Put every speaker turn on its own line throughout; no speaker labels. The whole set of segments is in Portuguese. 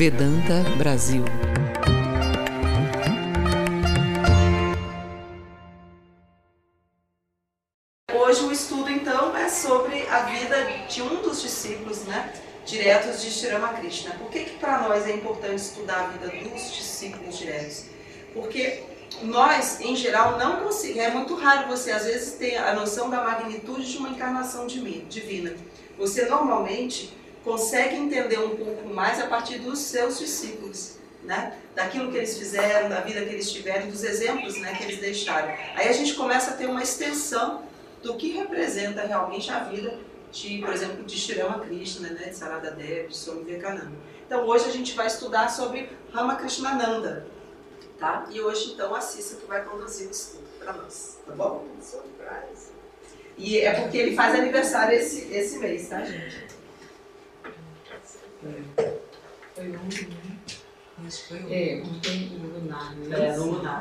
Vedanta Brasil.
Hoje o estudo então é sobre a vida de um dos discípulos, né, diretos de Shri Ramakrishna. Por que que para nós é importante estudar a vida dos discípulos diretos? Porque nós, em geral, não conseguimos. É muito raro você, às vezes, ter a noção da magnitude de uma encarnação divina. Você normalmente consegue entender um pouco mais a partir dos seus discípulos, né? Daquilo que eles fizeram, da vida que eles tiveram, dos exemplos, né, que eles deixaram. Aí a gente começa a ter uma extensão do que representa realmente a vida de, por exemplo, de Shirama Krishna, né, de Sarada Devi, de Swami Vivekananda. Então hoje a gente vai estudar sobre Ramakrishnananda, tá? E hoje então a Cissa que vai conduzir o estudo para nós, tá bom? E é porque ele faz aniversário esse, esse mês, tá, gente?
Foi ontem, né? Foi ontem.
É, ontem no lunar, né?
É, no lunar.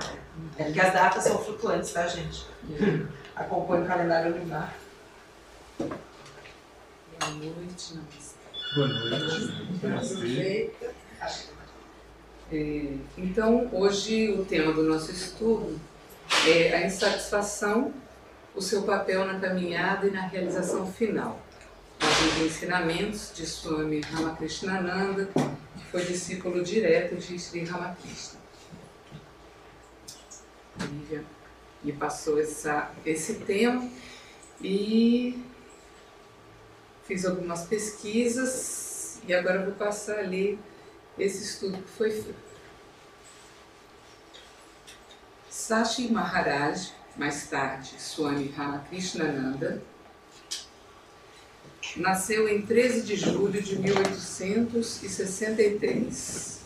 É porque as datas são flutuantes, tá, gente? Acompanha o calendário lunar.
Boa noite, não.
Boa noite.
É, então, hoje o tema do nosso estudo é a insatisfação, o seu papel na caminhada e na realização final. Os ensinamentos de Swami Ramakrishnananda, que foi discípulo direto de Sri Ramakrishna. Lívia me passou essa, esse tema e fiz algumas pesquisas e agora vou passar ali esse estudo que foi feito. Sashi Maharaj, mais tarde Swami Ramakrishnananda, nasceu em 13 de julho de 1863.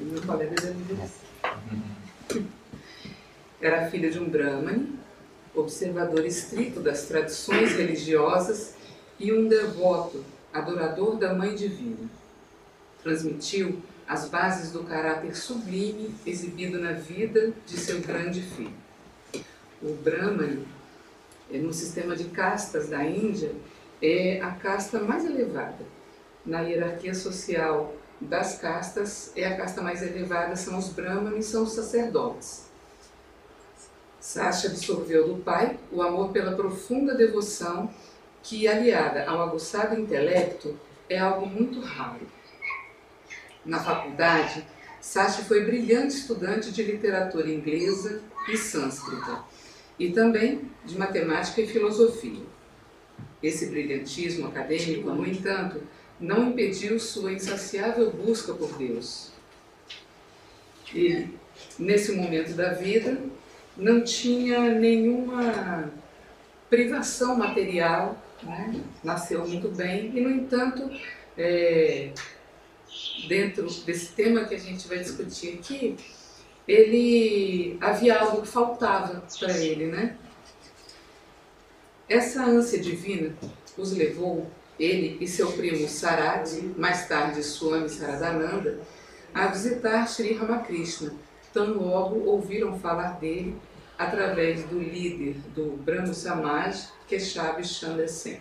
Meu colega de aniversário. Era filho de um brahmane, observador estrito das tradições religiosas e um devoto, adorador da Mãe Divina. Transmitiu as bases do caráter sublime exibido na vida de seu grande filho. O Brahmani, no sistema de castas da Índia, é a casta mais elevada. Na hierarquia social das castas, é a casta mais elevada, são os Brahmanes, são os sacerdotes. Sasha absorveu do pai o amor pela profunda devoção que, aliada ao aguçado intelecto, é algo muito raro. Na faculdade, Sasha foi brilhante estudante de literatura inglesa e sânscrita, e também de matemática e filosofia. Esse brilhantismo acadêmico, no entanto, não impediu sua insaciável busca por Deus. E, nesse momento da vida, não tinha nenhuma privação material, né? nasceu muito bem, e, no entanto, é, dentro desse tema que a gente vai discutir aqui, ele havia algo que faltava para ele, né? Essa ânsia divina os levou, ele e seu primo Sarati, mais tarde Swami Saradananda, a visitar Sri Ramakrishna, tão logo ouviram falar dele através do líder do Brahmo Samaj, Keshav Chandra Sen.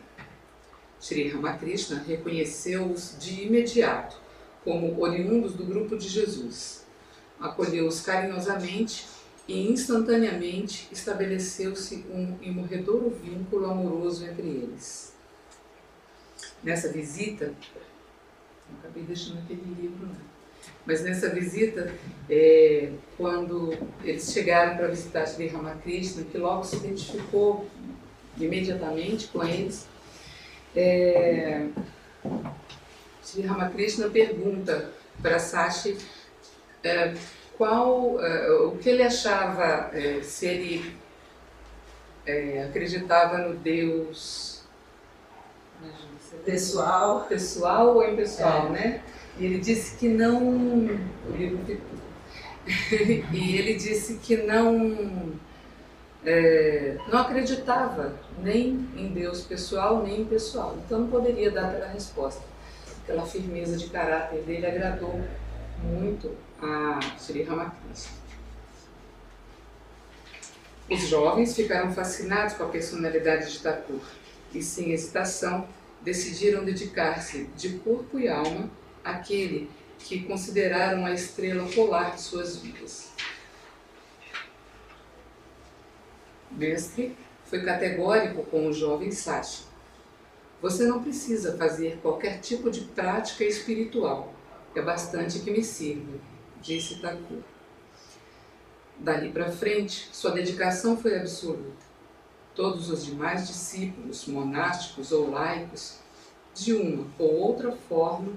Sri Ramakrishna reconheceu-os de imediato como oriundos do grupo de Jesus. Acolheu-os carinhosamente e instantaneamente estabeleceu-se um imorredouro vínculo amoroso entre eles. Nessa visita, não acabei deixando aquele livro, não. Mas nessa visita, é, quando eles chegaram para visitar Sri Ramakrishna, que logo se identificou imediatamente com eles, é, Sri Ramakrishna pergunta para Sashi é, qual, é, o que ele achava, é, se ele é, acreditava no Deus
Pessoal.
pessoal ou impessoal, né? E ele disse que não. O livro e ele disse que não. É, não acreditava nem em Deus pessoal nem impessoal. Então não poderia dar aquela resposta. Aquela firmeza de caráter dele agradou muito a Sri Ramakrishna. Os jovens ficaram fascinados com a personalidade de Thakur e, sem hesitação, decidiram dedicar-se de corpo e alma àquele que consideraram a estrela polar de suas vidas. Mestre foi categórico com o jovem Sachi. Você não precisa fazer qualquer tipo de prática espiritual. É bastante que me sirva, disse Thakur. Dali para frente, sua dedicação foi absoluta. Todos os demais discípulos, monásticos ou laicos, de uma ou outra forma,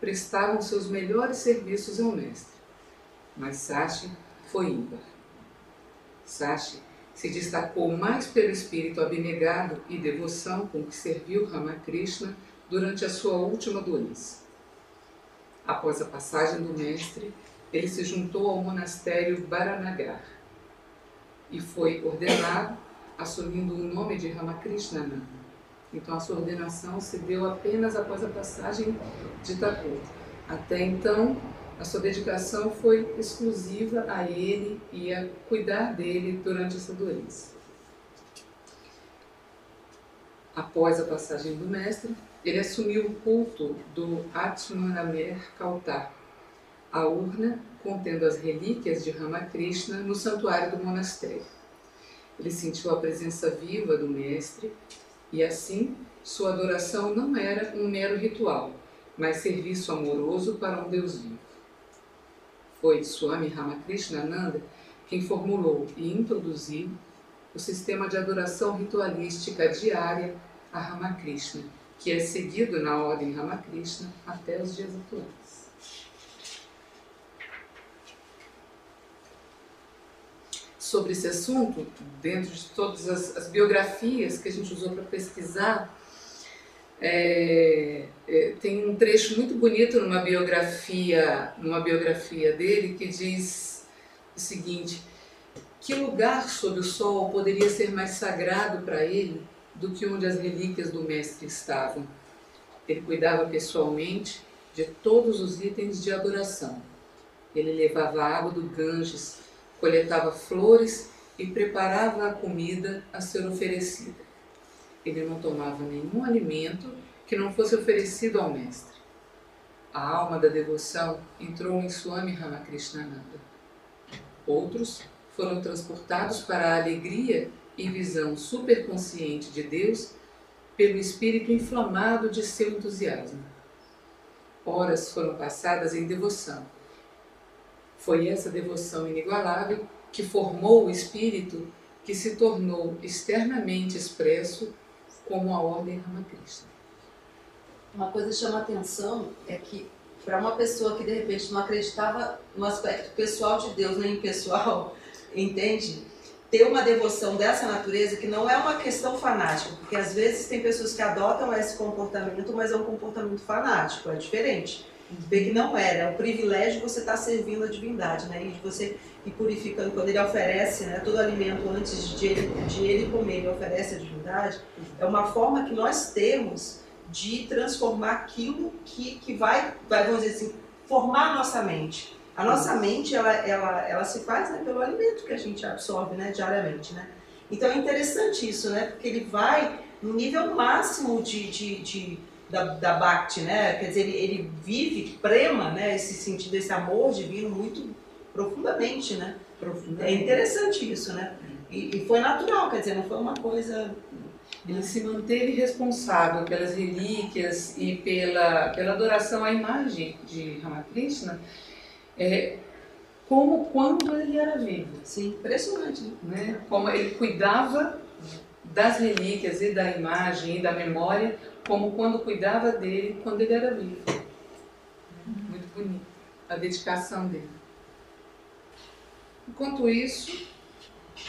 prestavam seus melhores serviços ao mestre. Mas Sachi foi ímpar. Sachi se destacou mais pelo espírito abnegado e devoção com que serviu Ramakrishna durante a sua última doença. Após a passagem do mestre, ele se juntou ao monastério Baranagar e foi ordenado assumindo o nome de Ramakrishnananda. Então a sua ordenação se deu apenas após a passagem de Thakur. Até então, a sua dedicação foi exclusiva a ele e a cuidar dele durante essa doença. Após a passagem do mestre, ele assumiu o culto do Atmanamer Kautar, a urna contendo as relíquias de Ramakrishna no santuário do monastério. Ele sentiu a presença viva do mestre e assim sua adoração não era um mero ritual, mas serviço amoroso para um Deus vivo. Foi Swami Ramakrishna quem formulou e introduziu o sistema de adoração ritualística diária a Ramakrishna, que é seguido na ordem Ramakrishna até os dias atuais. Sobre esse assunto, dentro de todas as, as biografias que a gente usou para pesquisar, é, é, tem um trecho muito bonito numa biografia, numa biografia dele que diz o seguinte: que lugar sob o sol poderia ser mais sagrado para ele do que onde as relíquias do mestre estavam? Ele cuidava pessoalmente de todos os itens de adoração. Ele levava água do Ganges coletava flores e preparava a comida a ser oferecida. Ele não tomava nenhum alimento que não fosse oferecido ao mestre. A alma da devoção entrou em Swami Ramakrishnananda. Outros foram transportados para a alegria e visão superconsciente de Deus pelo espírito inflamado de seu entusiasmo. Horas foram passadas em devoção foi essa devoção inigualável que formou o espírito que se tornou externamente expresso como a ordem Ramakrishna.
Uma coisa que chama atenção é que para uma pessoa que de repente não acreditava no aspecto pessoal de Deus nem impessoal, entende? Ter uma devoção dessa natureza que não é uma questão fanática, porque às vezes tem pessoas que adotam esse comportamento, mas é um comportamento fanático, é diferente ver que não era, é o privilégio você estar servindo a divindade, né? E você ir purificando, quando ele oferece né, todo alimento antes de ele, de ele comer, ele oferece a divindade, é uma forma que nós temos de transformar aquilo que, que vai, vai, vamos dizer assim, formar a nossa mente. A nossa mente, ela, ela, ela se faz né, pelo alimento que a gente absorve né, diariamente, né? Então é interessante isso, né? Porque ele vai no nível máximo de, de, de da, da Bhakti, né? Quer dizer, ele, ele vive, prema, né? Esse sentido, esse amor divino muito profundamente, né? É interessante isso, né? E, e, foi natural, quer dizer, não foi uma coisa...
Ele se manteve responsável pelas relíquias e pela, pela adoração à imagem de Ramakrishna, é, como quando ele era vivo.
Sim, impressionante. Né?
né? Como ele cuidava das relíquias e da imagem e da memória como quando cuidava dele quando ele era vivo. Muito bonito a dedicação dele. Enquanto isso,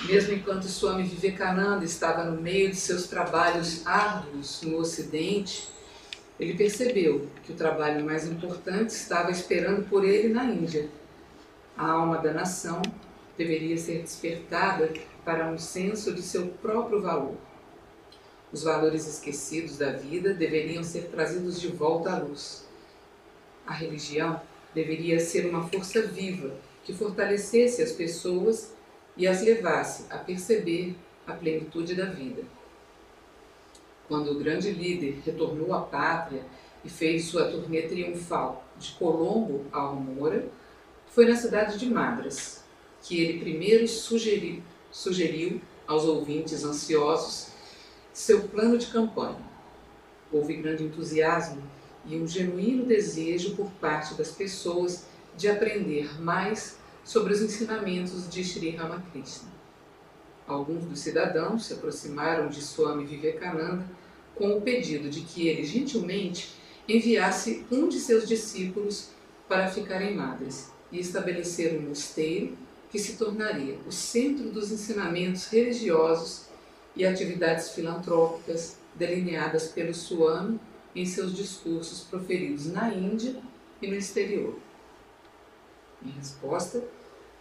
mesmo enquanto Swami Vivekananda estava no meio de seus trabalhos árduos no Ocidente, ele percebeu que o trabalho mais importante estava esperando por ele na Índia. A alma da nação deveria ser despertada para um senso de seu próprio valor os valores esquecidos da vida deveriam ser trazidos de volta à luz. A religião deveria ser uma força viva que fortalecesse as pessoas e as levasse a perceber a plenitude da vida. Quando o grande líder retornou à pátria, e fez sua turnê triunfal de Colombo a Almora, foi na cidade de Madras que ele primeiro sugeriu, sugeriu aos ouvintes ansiosos seu plano de campanha. Houve grande entusiasmo e um genuíno desejo por parte das pessoas de aprender mais sobre os ensinamentos de Sri Ramakrishna. Alguns dos cidadãos se aproximaram de Swami Vivekananda com o pedido de que ele gentilmente enviasse um de seus discípulos para ficar em Madras e estabelecer um mosteiro que se tornaria o centro dos ensinamentos religiosos e atividades filantrópicas delineadas pelo Swami em seus discursos proferidos na Índia e no exterior. Em resposta,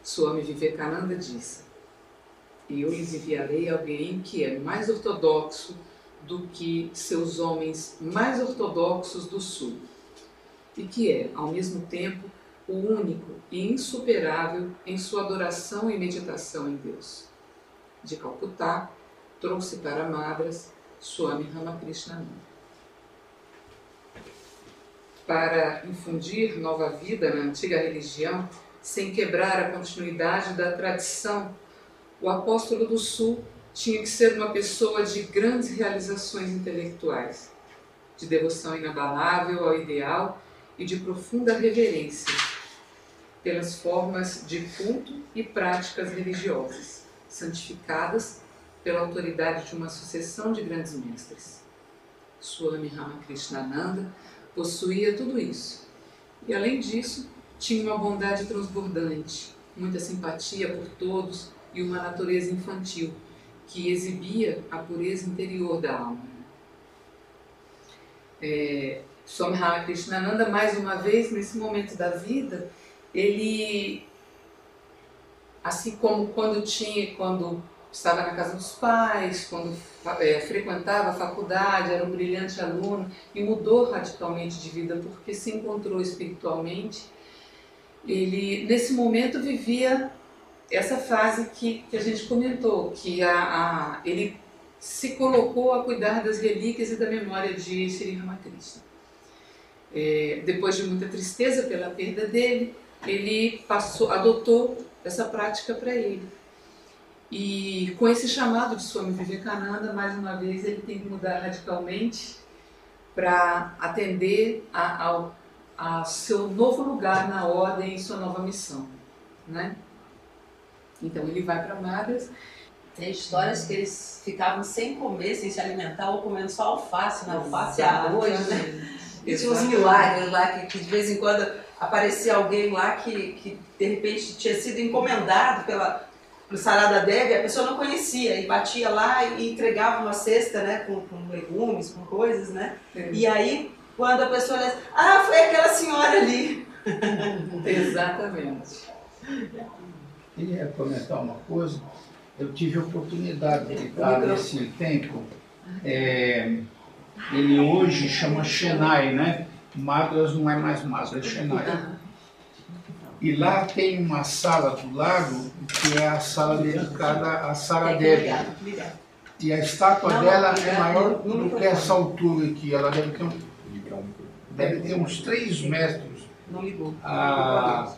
Swami Vivekananda disse: Eu lhes enviarei alguém que é mais ortodoxo do que seus homens mais ortodoxos do Sul, e que é, ao mesmo tempo, o único e insuperável em sua adoração e meditação em Deus. De Calcutá, trouxe para Madras Swami Ramakrishnananda. Para infundir nova vida na antiga religião, sem quebrar a continuidade da tradição, o apóstolo do Sul tinha que ser uma pessoa de grandes realizações intelectuais, de devoção inabalável ao ideal e de profunda reverência pelas formas de culto e práticas religiosas, santificadas pela autoridade de uma sucessão de grandes mestres. Swami Ramakrishnananda possuía tudo isso. E além disso, tinha uma bondade transbordante, muita simpatia por todos e uma natureza infantil que exibia a pureza interior da alma. É, Swami Ramakrishnananda, mais uma vez, nesse momento da vida, ele, assim como quando tinha, quando estava na casa dos pais, quando é, frequentava a faculdade, era um brilhante aluno e mudou radicalmente de vida porque se encontrou espiritualmente. Ele, nesse momento, vivia essa fase que, que a gente comentou, que a, a, ele se colocou a cuidar das relíquias e da memória de Sri Ramakrishna. É, depois de muita tristeza pela perda dele, ele passou, adotou essa prática para ele. E com esse chamado de Swami Vivekananda, mais uma vez, ele tem que mudar radicalmente para atender a, ao a seu novo lugar na ordem e sua nova missão, né? Então ele vai para Madras.
Tem histórias que eles ficavam sem comer, sem se alimentar, ou comendo só alface, na alface e arroz, né?
E tinha uns milagres lá que, que de vez em quando aparecia alguém lá que, que de repente tinha sido encomendado pela pro Sarada Devi, a pessoa não conhecia e batia lá e entregava uma cesta, né, com, com legumes, com coisas, né?
É.
E aí quando a pessoa olha, ah, foi aquela senhora ali.
Exatamente.
Queria comentar uma coisa. Eu tive a oportunidade de estar nesse templo. É, ele hoje chama Chennai, né? Madras não é mais Madras, é Chennai. E lá tem uma sala do lado que é a sala dedicada a Sara Devi. E a estátua
Não,
dela
não,
é maior
não, não,
do que essa altura aqui. Ela deve ter, um- deve ter uns 3 metros.
Não ligou.
Ah,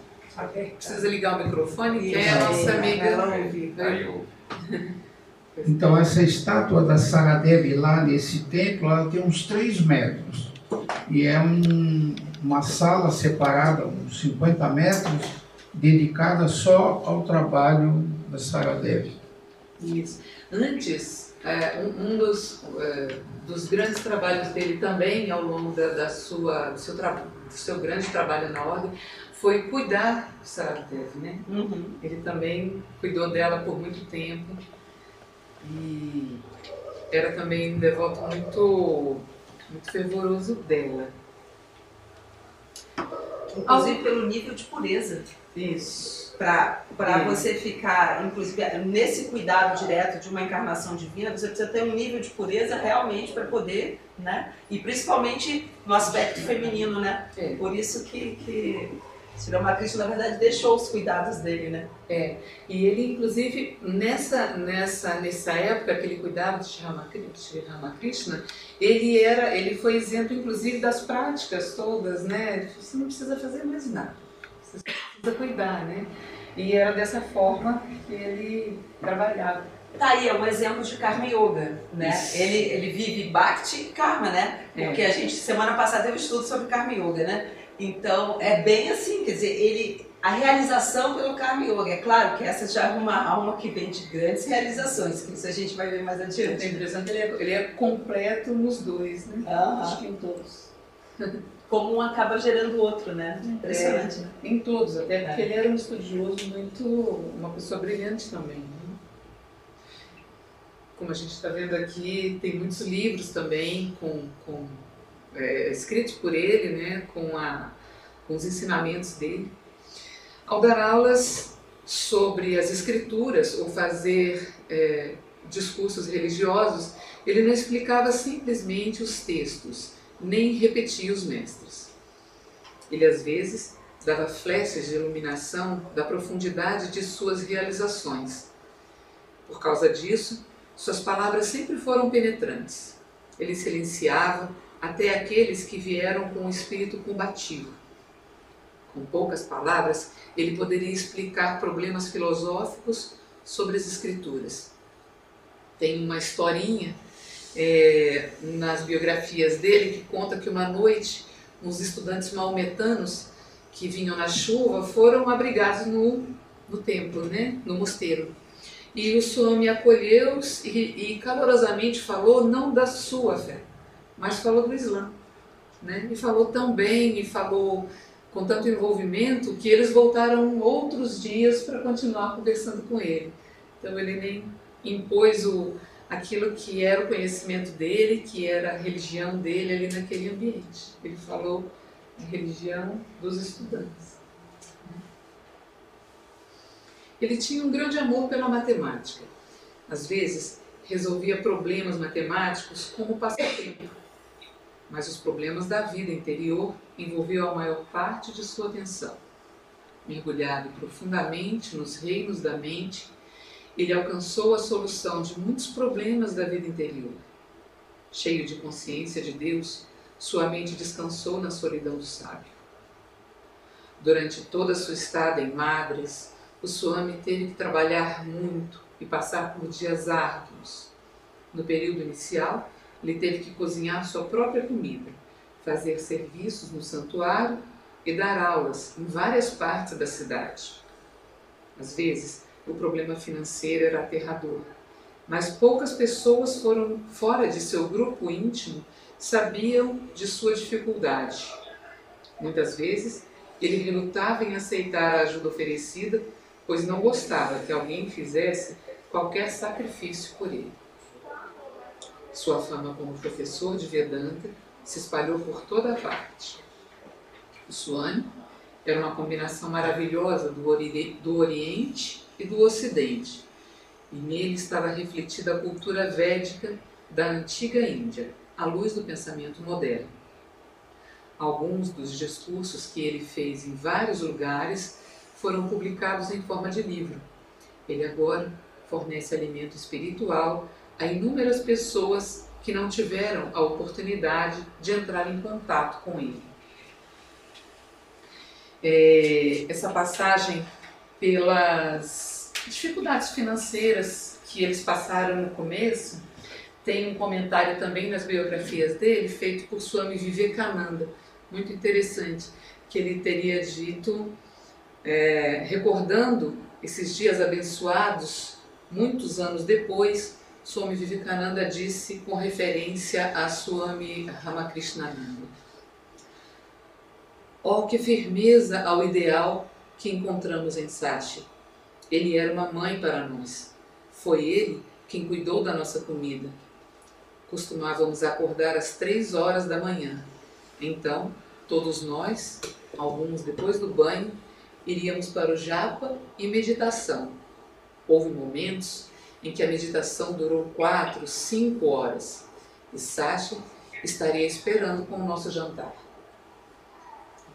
Precisa ligar o microfone, que é a nossa amiga.
Ouve.
Então essa estátua da Saradevi lá nesse templo, ela tem uns 3 metros. E é um- uma sala separada, uns 50 metros, dedicada só ao trabalho da Saradevi.
Isso. Antes, é, um, dos, é, dos grandes trabalhos dele também, ao longo da, da sua, do, seu tra- do seu grande trabalho na ordem, foi cuidar de Saradev, né?
Uhum.
Ele também cuidou dela por muito tempo e era também um devoto muito, muito fervoroso dela.
Inclusive pelo nível de pureza.
Isso.
Para você ficar, inclusive, nesse cuidado direto de uma encarnação divina, você precisa ter um nível de pureza realmente para poder, né? E principalmente no aspecto feminino, né? Por isso que, que
Sri Ramakrishna, na verdade, deixou os cuidados dele, né?
É, e ele, inclusive, nessa, nessa, nessa época que ele cuidava de Sri Ramakrishna, ele, era, ele foi exemplo, inclusive, das práticas todas, né? Você não precisa fazer mais nada, você precisa cuidar, né? E era dessa forma que ele trabalhava.
Tá aí, é um exemplo de Karma Yoga, né? Ele, ele vive Bhakti e Karma, né?
É.
Porque a gente, semana passada, teve um estudo sobre Karma Yoga, né? Então, é bem assim, quer dizer, ele, a realização pelo Karma Yoga. É claro que essa já é uma alma que vem de grandes realizações, que isso a gente vai ver mais adiante.
impressão que ele é, ele é completo nos dois, né? Acho que em todos.
Como um acaba gerando o outro, né? Impressionante, né?
Em todos, até porque
É.
ele era um estudioso muito. uma pessoa brilhante também. né? Como a gente está vendo aqui, tem muitos livros também com, com, é, escritos por ele, né, com, a, com os ensinamentos dele. Ao dar aulas sobre as escrituras ou fazer é, discursos religiosos, ele não explicava simplesmente os textos, nem repetia os mestres. Ele às vezes dava flechas de iluminação da profundidade de suas realizações. Por causa disso, suas palavras sempre foram penetrantes. Ele silenciava até aqueles que vieram com um espírito combativo. Com poucas palavras, ele poderia explicar problemas filosóficos sobre as escrituras. Tem uma historinha é, nas biografias dele que conta que uma noite uns estudantes maometanos que vinham na chuva foram abrigados no, no templo, né, no mosteiro. E o Swami acolheu-os e, e calorosamente falou não da sua fé, mas falou do Islã. Né? E falou tão bem e falou com tanto envolvimento que eles voltaram outros dias para continuar conversando com ele. Então ele nem impôs o, aquilo que era o conhecimento dele, que era a religião dele ali naquele ambiente. Ele falou a religião dos estudantes. Ele tinha um grande amor pela matemática. Às vezes, resolvia problemas matemáticos como passatempo, mas os problemas da vida interior envolviam a maior parte de sua atenção. Mergulhado profundamente nos reinos da mente, ele alcançou a solução de muitos problemas da vida interior. Cheio de consciência de Deus, sua mente descansou na solidão do sábio. Durante toda a sua estada em Madras, o Swami teve que trabalhar muito e passar por dias árduos. No período inicial, ele teve que cozinhar sua própria comida, fazer serviços no santuário e dar aulas em várias partes da cidade. Às vezes, o problema financeiro era aterrador, mas poucas pessoas foram fora de seu grupo íntimo sabiam de sua dificuldade. Muitas vezes, ele relutava em aceitar a ajuda oferecida, pois não gostava que alguém fizesse qualquer sacrifício por ele. Sua fama como professor de Vedanta se espalhou por toda parte. O Swami era uma combinação maravilhosa do, ori do Oriente e do Ocidente, e nele estava refletida a cultura védica da antiga Índia, à luz do pensamento moderno. Alguns dos discursos que ele fez em vários lugares foram publicados em forma de livro. Ele agora fornece alimento espiritual a inúmeras pessoas que não tiveram a oportunidade de entrar em contato com ele. É, essa passagem pelas dificuldades financeiras que eles passaram no começo, tem um comentário também nas biografias dele, feito por Swami Vivekananda, muito interessante, que ele teria dito, é, recordando esses dias abençoados, muitos anos depois, Swami Vivekananda disse com referência a Swami Ramakrishnananda. Oh, que firmeza ao ideal que encontramos em Sachi. Ele era uma mãe para nós. Foi ele quem cuidou da nossa comida. Costumávamos acordar às três horas da manhã. Então, todos nós, alguns depois do banho, iríamos para o japa e meditação. Houve momentos em que a meditação durou quatro, cinco horas e Sasha estaria esperando com o nosso jantar.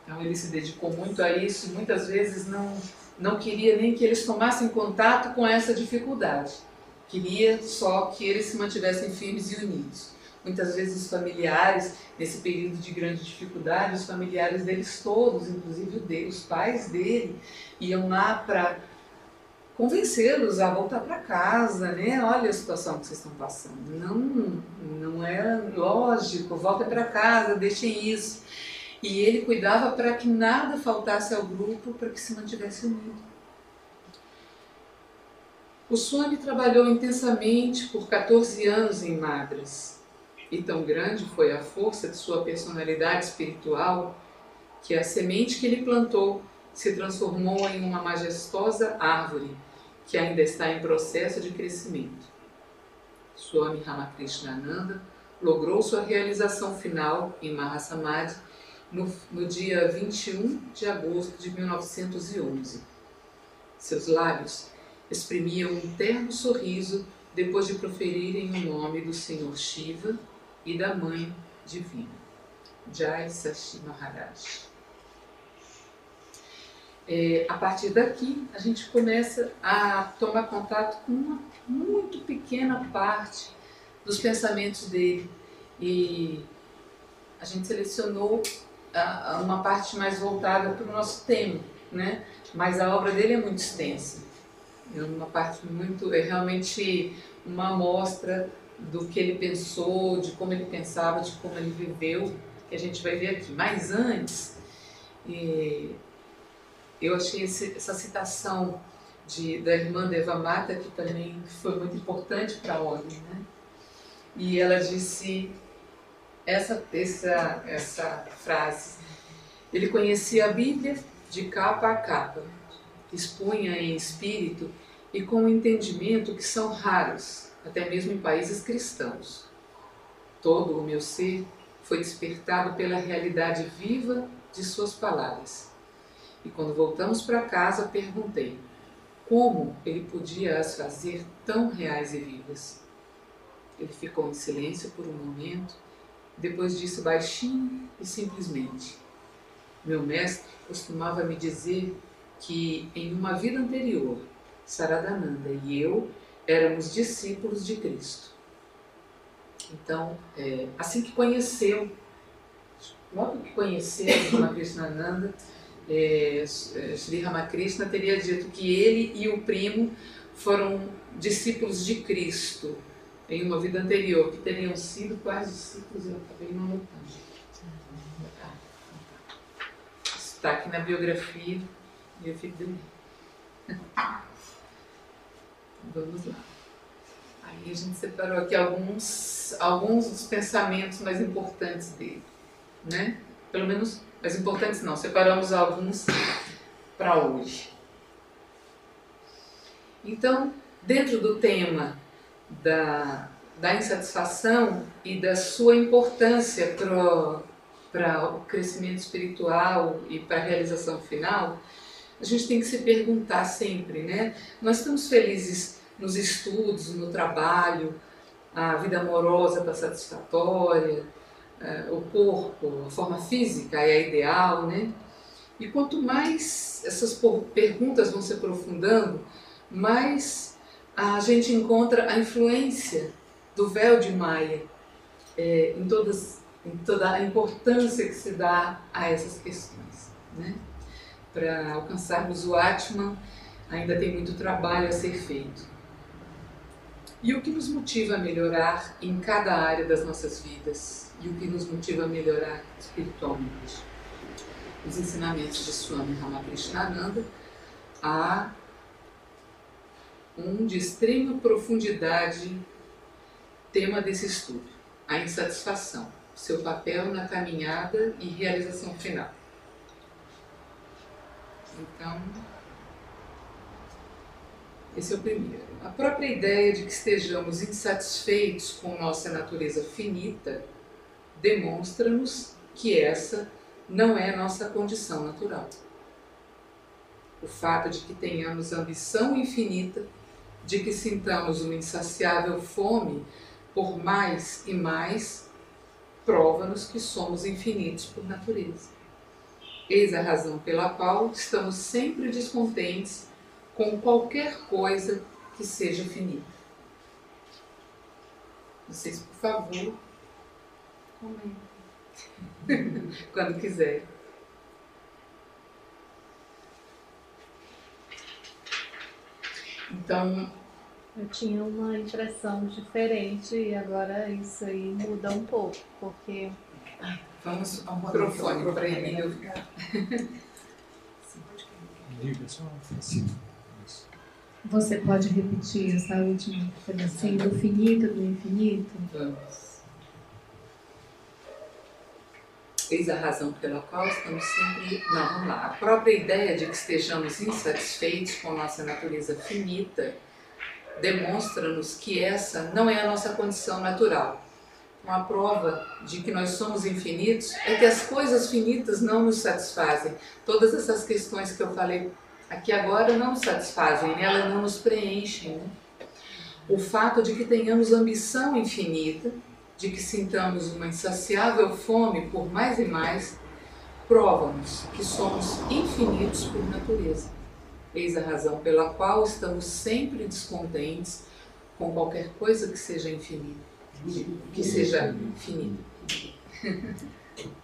Então ele se dedicou muito a isso e muitas vezes não, não queria nem que eles tomassem contato com essa dificuldade. Queria só que eles se mantivessem firmes e unidos. Muitas vezes os familiares, nesse período de grande dificuldade, os familiares deles todos, inclusive os pais dele, iam lá para convencê-los a voltar para casa, né? Olha a situação que vocês estão passando. Não, não é lógico, volta para casa, deixem isso. E ele cuidava para que nada faltasse ao grupo, para que se mantivesse unido. O Swami trabalhou intensamente por 14 anos em Madras. E tão grande foi a força de sua personalidade espiritual que a semente que ele plantou se transformou em uma majestosa árvore que ainda está em processo de crescimento. Swami Ramakrishna logrou sua realização final em Mahasamadhi no, no dia 21 de agosto de 1911. Seus lábios exprimiam um terno sorriso depois de proferirem o nome do Senhor Shiva e da Mãe Divina, Jai Sashi Maharaj. É, a partir daqui, a gente começa a tomar contato com uma muito pequena parte dos pensamentos dele. E a gente selecionou uma parte mais voltada para o nosso tema, né? mas a obra dele é muito extensa. É uma parte muito, é realmente uma amostra do que ele pensou, de como ele pensava, de como ele viveu, que a gente vai ver aqui. Mas antes, eu achei esse, essa citação de, da irmã Deva Mata, que também foi muito importante para a ordem, né? E ela disse essa, essa, essa frase. Ele conhecia a Bíblia de capa a capa, expunha em espírito e com um entendimento que são raros, até mesmo em países cristãos. Todo o meu ser foi despertado pela realidade viva de suas palavras e quando voltamos para casa, perguntei como ele podia as fazer tão reais e vivas. Ele ficou em silêncio por um momento, depois disse baixinho e simplesmente: Meu mestre costumava me dizer que em uma vida anterior, Saradananda e eu éramos discípulos de Cristo. Então, é, assim que conheceu, logo que conheceu Krishnananda, é, Sri Ramakrishna teria dito que ele e o primo foram discípulos de Cristo em uma vida anterior, que teriam sido quais discípulos, eu acabei não notando. Está aqui na biografia e eu fico dele. Vamos lá. Aí a gente separou aqui alguns, alguns dos pensamentos mais importantes dele, né? Pelo menos mas importantes não, separamos alguns para hoje. Então, dentro do tema da, da insatisfação e da sua importância para o crescimento espiritual e para a realização final, a gente tem que se perguntar sempre, né? Nós estamos felizes nos estudos, no trabalho, a vida amorosa está satisfatória, o corpo, a forma física é a ideal, né? E quanto mais essas perguntas vão se aprofundando, mais a gente encontra a influência do véu de Maia é, em, todas, em toda a importância que se dá a essas questões. Né? Para alcançarmos o Atman, ainda tem muito trabalho a ser feito. E o que nos motiva a melhorar em cada área das nossas vidas? e o que nos motiva a melhorar espiritualmente. Os ensinamentos de Swami Ramakrishnananda há um de extrema profundidade tema desse estudo, a insatisfação, seu papel na caminhada e realização final. Então, esse é o primeiro. A própria ideia de que estejamos insatisfeitos com nossa natureza finita demonstra-nos que essa não é nossa condição natural. O fato de que tenhamos ambição infinita, de que sintamos uma insaciável fome por mais e mais, prova-nos que somos infinitos por natureza. Eis a razão pela qual estamos sempre descontentes com qualquer coisa que seja finita. Vocês, por favor, comentem. Quando quiserem. Então,
eu tinha uma impressão diferente e agora isso aí muda um pouco, porque.
Vamos ao microfone para ele.
Você pode repetir essa última pedacinho do finito do infinito?
Vamos. Eis a razão pela qual estamos sempre. Não, vamos lá. A própria ideia de que estejamos insatisfeitos com nossa natureza finita demonstra-nos que essa não é a nossa condição natural. Uma prova de que nós somos infinitos é que as coisas finitas não nos satisfazem. Todas essas questões que eu falei aqui agora não satisfazem, né? elas não nos preenchem. Né? O fato de que tenhamos ambição infinita, de que sintamos uma insaciável fome por mais e mais, prova-nos que somos infinitos por natureza. Eis a razão pela qual estamos sempre descontentes com qualquer coisa que seja infinita, que seja finita.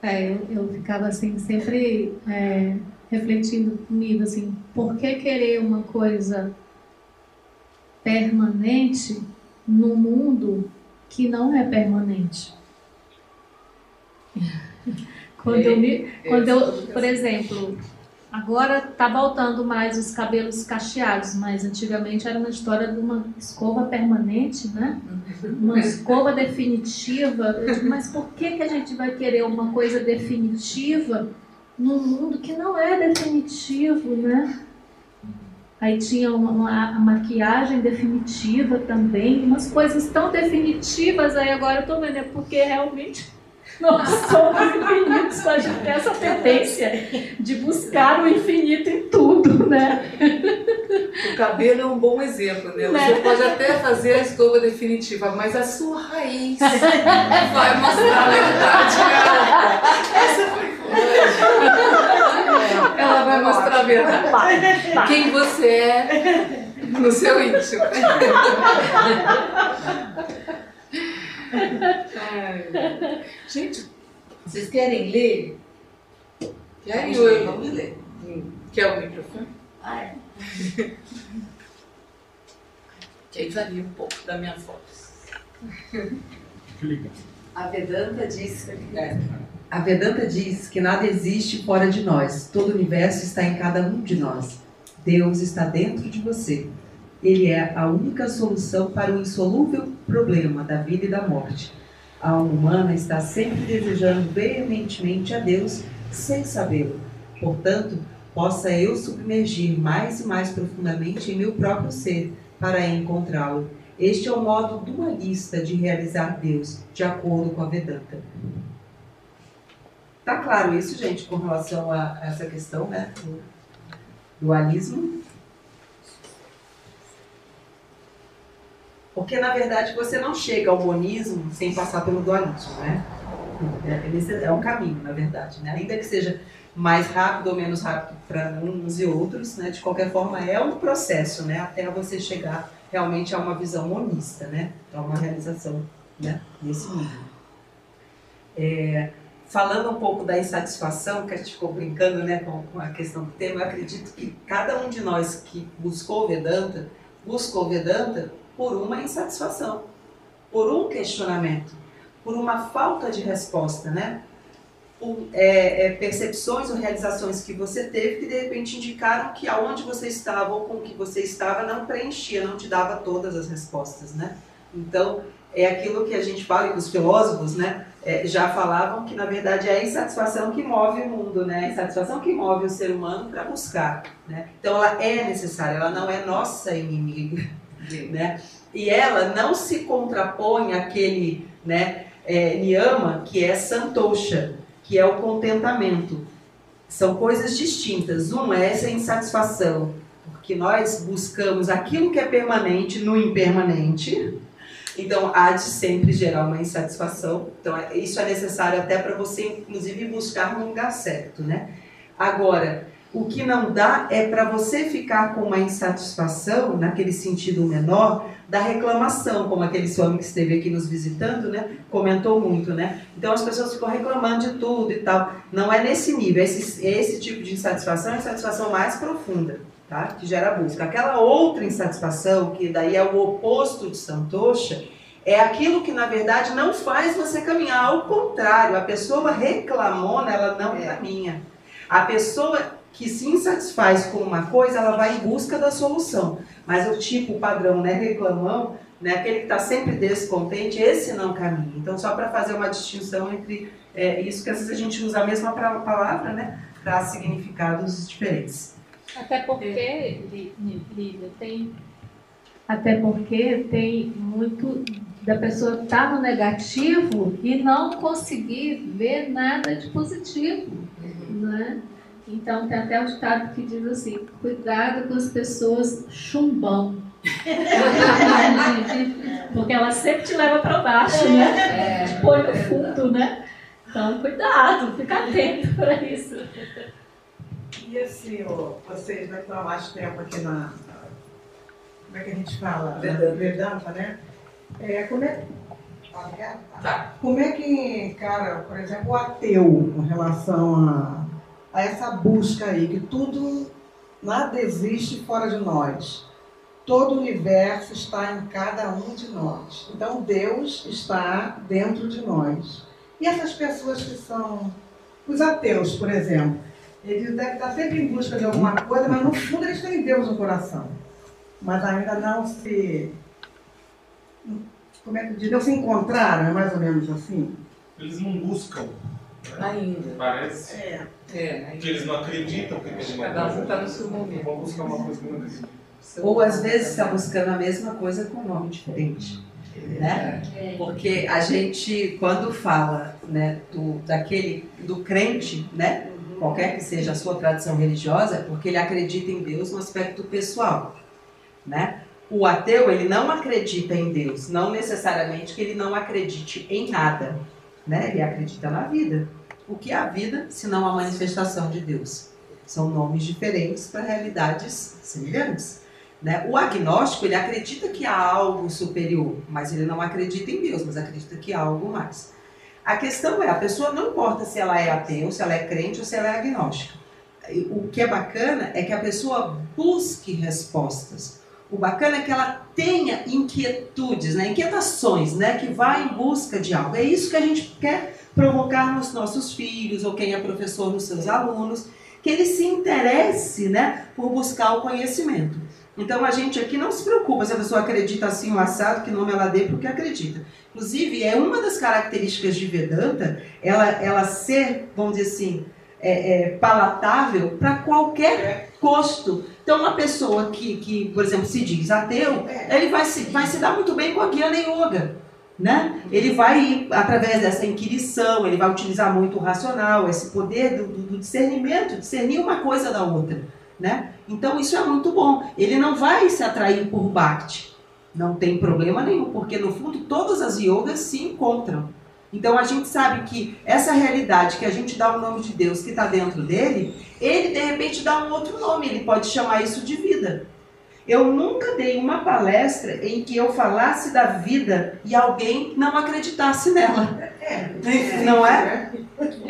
É, eu, eu ficava assim, sempre é, refletindo comigo, assim, por que querer uma coisa permanente no mundo que não é permanente? Quando eu me, quando eu, por exemplo, Agora está voltando mais os cabelos cacheados, mas antigamente era uma história de uma escova permanente, né? Uma escova definitiva. Digo, mas por que, que a gente vai querer uma coisa definitiva num mundo que não é definitivo, né? Aí tinha uma, uma, a maquiagem definitiva também, umas coisas tão definitivas. Aí agora eu estou vendo, é porque realmente nós somos infinitos, a gente tem essa tendência de buscar o infinito em tudo, né?
O cabelo é um bom exemplo, né? Você né? pode até fazer a escova definitiva, mas a sua raiz vai mostrar a verdade dela. Essa foi Ela vai mostrar a verdade. Quem você é no seu íntimo. Ai, gente, vocês querem ler? Querem ler? Vamos ler. Hum. Quer o microfone? Ah, é. que aí varia um pouco da minha voz.
A Vedanta diz, é, a Vedanta diz que nada existe fora de nós. Todo o universo está em cada um de nós. Deus está dentro de você. Ele é a única solução para o insolúvel problema da vida e da morte. A alma humana está sempre desejando veementemente a Deus sem sabê-lo. Portanto, possa eu submergir mais e mais profundamente em meu próprio ser para encontrá-lo. Este é o modo dualista de realizar Deus, de acordo com a Vedanta. Tá claro isso, gente, com relação a essa questão, né? Do dualismo. Porque, na verdade, você não chega ao monismo sem passar pelo dualismo, né? É, é um caminho, na verdade, né? Ainda que seja mais rápido ou menos rápido para uns e outros, né? De qualquer forma, é um processo, né? Até você chegar realmente a uma visão monista, né? A uma realização, né? Nesse nível. É, falando um pouco da insatisfação, que a gente ficou brincando, né? Com, com a questão do tema, eu acredito que cada um de nós que buscou Vedanta, buscou Vedanta por uma insatisfação, por um questionamento, por uma falta de resposta, né? Por, é, é, percepções ou realizações que você teve que de repente indicaram que aonde você estava ou com o que você estava não preenchia, não te dava todas as respostas, né? Então, é aquilo que a gente fala e que os filósofos, né, é, já falavam que na verdade é a insatisfação que move o mundo, né? A insatisfação que move o ser humano para buscar, né? Então ela é necessária, ela não é nossa inimiga, né? E ela não se contrapõe àquele né, é, niyama que é santosha, que é o contentamento. São coisas distintas. Um é essa insatisfação, porque nós buscamos aquilo que é permanente no impermanente. Então, há de sempre gerar uma insatisfação. Então, é, isso é necessário até para você, inclusive, buscar no lugar certo, né?
Agora, o que não dá é para você ficar com uma insatisfação, naquele sentido menor, da reclamação, como aquele homem que esteve aqui nos visitando, né? Comentou muito, né? Então as pessoas ficam reclamando de tudo e tal. Não é nesse nível, esse, esse tipo de insatisfação é insatisfação mais profunda, tá? Que gera busca. Aquela outra insatisfação, que daí é o oposto de Santosha, é aquilo que na verdade não faz você caminhar. Ao contrário, a pessoa reclamona, ela não é. caminha. A pessoa que se insatisfaz com uma coisa, ela vai em busca da solução. Mas o tipo padrão, né, reclamão, né, aquele que está sempre descontente, esse não caminha. Então, só para fazer uma distinção entre é, isso que às vezes a gente usa a mesma palavra, né, para significados diferentes.
Até porque, Lívia, tem até porque tem muito da pessoa estar tá no negativo e não conseguir ver nada de positivo, né? Então tem até um ditado que diz assim, cuidado com as pessoas chumbão. Porque ela sempre te leva para baixo, né? Te põe no fundo, né? Então cuidado, fica atento para isso.
E assim, ó, vocês vai estar mais tempo aqui na. Como é que a gente fala? Vedanta, né? É, como é, tá. como é que encara, por exemplo, o ateu com relação a a essa busca aí, que tudo, nada existe fora de nós. Todo o universo está em cada um de nós. Então Deus está dentro de nós. E essas pessoas que são os ateus, por exemplo, eles devem estar sempre em busca de alguma coisa, mas no fundo eles têm Deus no coração. Mas ainda não se. Como é que Não se encontraram, é mais ou menos assim?
Eles não buscam. Né?
Ainda.
Parece.
É.
É,
Porque eles não acreditam que aquele
Cada um está no seu momento.
Vão buscar uma coisa que não acreditam.
Ou às vezes está buscando a mesma coisa com um nome diferente. Né?
É.
Porque a gente, quando fala né, do, daquele, do crente, né, qualquer que seja a sua tradição religiosa, é porque ele acredita em Deus no aspecto pessoal. Né? O ateu, ele não acredita em Deus, não necessariamente que ele não acredite em nada. Né? Ele acredita na vida. O que é a vida, se não a manifestação de Deus? São nomes diferentes para realidades semelhantes. Né? O agnóstico, ele acredita que há algo superior, mas ele não acredita em Deus, mas acredita que há algo mais. A questão é, a pessoa não importa se ela é ateu, se ela é crente ou se ela é agnóstica. O que é bacana é que a pessoa busque respostas. O bacana é que ela tenha inquietudes, né? inquietações, né? que vá em busca de algo. É isso que a gente quer provocar nos nossos filhos ou quem é professor nos seus alunos, que ele se interesse né, por buscar o conhecimento. Então a gente aqui não se preocupa se a pessoa acredita assim o assado, que nome ela dê porque acredita. Inclusive, é uma das características de Vedanta ela, ela ser, vamos dizer assim, é, é, palatável para qualquer custo. Então, uma pessoa que, que, por exemplo, se diz ateu, ele vai se, vai se dar muito bem com a Gyana Yoga. Né? Ele vai, através dessa inquirição, ele vai utilizar muito o racional, esse poder do, do, discernimento, discernir uma coisa da outra. Né? Então isso é muito bom. Ele não vai se atrair por Bhakti. Não tem problema nenhum, porque no fundo todas as yogas se encontram. Então a gente sabe que essa realidade que a gente dá o nome de Deus que está dentro dele, ele de repente dá um outro nome, ele pode chamar isso de vida. Eu nunca dei uma palestra em que eu falasse da vida e alguém não acreditasse nela. É, não é?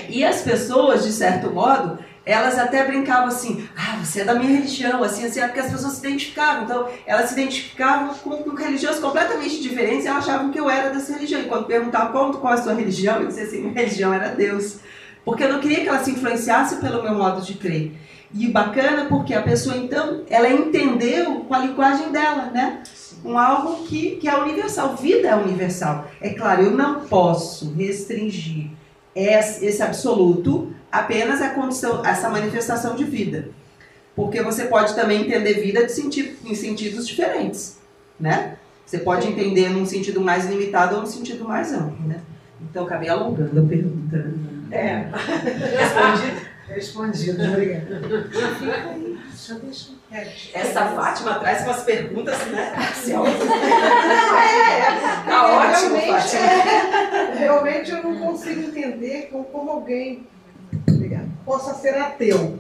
E as pessoas, de certo modo, elas até brincavam assim, ah, você é da minha religião, assim, assim, porque as pessoas se identificavam. Então, elas se identificavam com, com religiões completamente diferentes e achavam que eu era dessa religião. E quando perguntavam qual, é a sua religião, eu dizia assim, minha religião era Deus. Porque eu não queria que ela se influenciasse pelo meu modo de crer. E bacana porque a pessoa, então, ela entendeu com a linguagem dela, né? Um algo que, que é universal. Vida é universal. É claro, eu não posso restringir esse absoluto apenas a condição, essa manifestação de vida. Porque você pode também entender vida de sentido, em sentidos diferentes, né? Você pode entender num sentido mais limitado ou num sentido mais amplo, né? Então, acabei alongando a pergunta.
É. Respondi. Respondido, obrigada.
Essa Fátima traz umas perguntas, né?
é, tá ótimo, realmente, Fátima. É, realmente eu não consigo entender como, como alguém obrigada, possa ser ateu.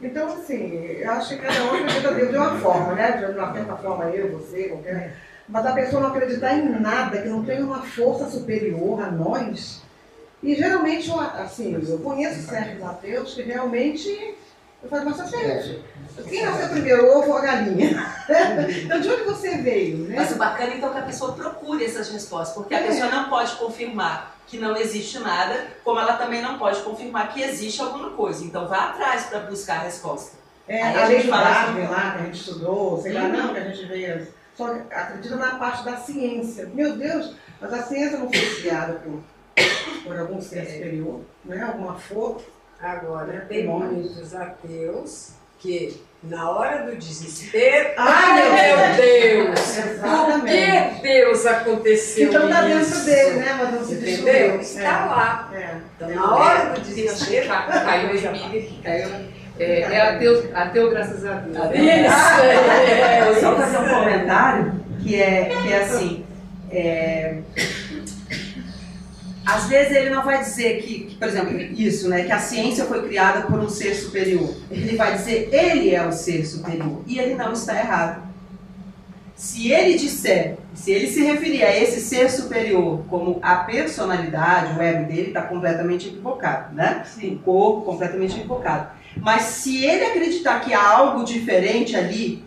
Então, assim, eu acho que cada um acredita a Deus de uma forma, né? De uma certa forma, eu, você, qualquer. Mas a pessoa não acreditar em nada, que não tem uma força superior a nós. E geralmente, assim, eu conheço certos ateus que realmente eu falei, mas gente, quem nasceu primeiro, o ovo ou a galinha? então, de onde você veio? Né?
Mas o bacana então é que a pessoa procure essas respostas, porque a é. pessoa não pode confirmar que não existe nada, como ela também não pode confirmar que existe alguma coisa. Então, vá atrás para buscar a resposta.
É, Aí a, a gente fala Darwin lá, que a gente estudou, sei lá, não, que a gente veio. Só acredita na parte da ciência. Meu Deus, mas a ciência não foi criada por, por algum ser superior, né? alguma força.
Agora, tem muitos ateus que, na hora do desespero,
ai meu Deus!
Exatamente. Por que Deus aconteceu
Então está dentro dele, né? Mas não se
Entendeu? Está é. lá. É. Então, na hora do desespero,
caiu em caiu. É, é ateu, ateu, graças a Deus.
Isso! É, só fazer um comentário que é, que é assim. É, às vezes ele não vai dizer que, que, por exemplo, isso, né, que a ciência foi criada por um ser superior. Ele vai dizer ele é o ser superior e ele não está errado. Se ele disser, se ele se referir a esse ser superior como a personalidade, o ego dele, está completamente equivocado, né? Sim. O corpo completamente equivocado. Mas se ele acreditar que há algo diferente ali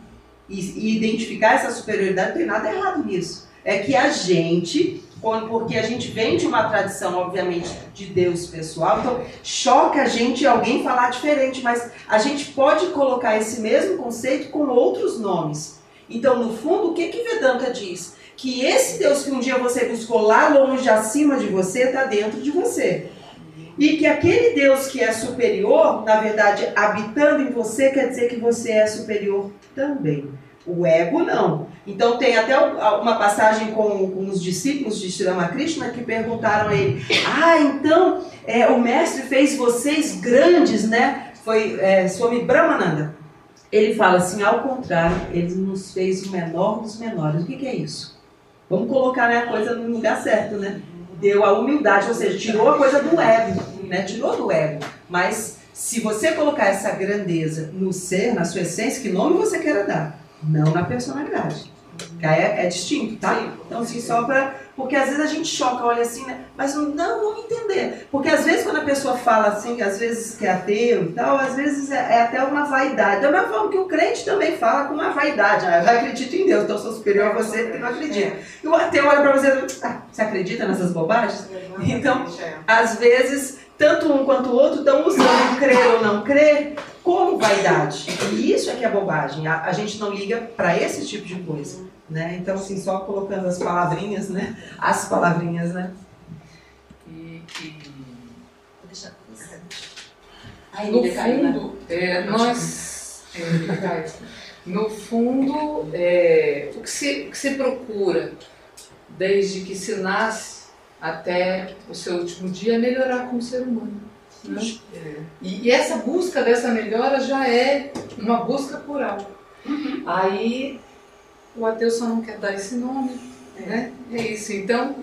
e, e identificar essa superioridade, não tem nada errado nisso. É que a gente porque a gente vem de uma tradição, obviamente, de Deus pessoal, então choca a gente alguém falar diferente, mas a gente pode colocar esse mesmo conceito com outros nomes. Então, no fundo, o que que Vedanta diz? Que esse Deus que um dia você buscou lá longe, acima de você, está dentro de você. E que aquele Deus que é superior, na verdade, habitando em você, quer dizer que você é superior também. O ego não. Então tem até uma passagem com, com os discípulos de Sri Ramakrishna que perguntaram a ele: Ah, então é, o mestre fez vocês grandes, né? Foi é, Swami Brahmananda. Ele fala assim: ao contrário, ele nos fez o menor dos menores. O que, que é isso? Vamos colocar né, a coisa no lugar certo, né? Deu a humildade, ou seja, tirou a coisa do ego, né? Tirou do ego. Mas se você colocar essa grandeza no ser, na sua essência, que nome você quer dar? Não na personalidade. É, é distinto, tá? Sim. Então, assim, só para. Porque às vezes a gente choca, olha assim, né? Mas não, não vamos entender. Porque às vezes quando a pessoa fala assim, às vezes que é ateu e tal, às vezes é, é até uma vaidade. Da mesma forma que o crente também fala com uma vaidade. Ah, eu acredito em Deus, então eu sou superior a você porque não acredita. E o ateu olha para você e ah, você acredita nessas bobagens? Então, às vezes tanto um quanto o outro estão usando crer ou não crer como vaidade. E isso é que é bobagem. A, a gente não liga para esse tipo de coisa. Né? Então, assim, só colocando as palavrinhas, né? As palavrinhas, né?
E, e... No fundo, é, nós, é, no fundo, é, o, que se, o que se procura desde que se nasce até o seu último dia melhorar como ser humano. Né? É. E, e, essa busca dessa melhora já é uma busca por algo. Uhum. Aí o ateu só não quer dar esse nome, é. né? É isso. Então,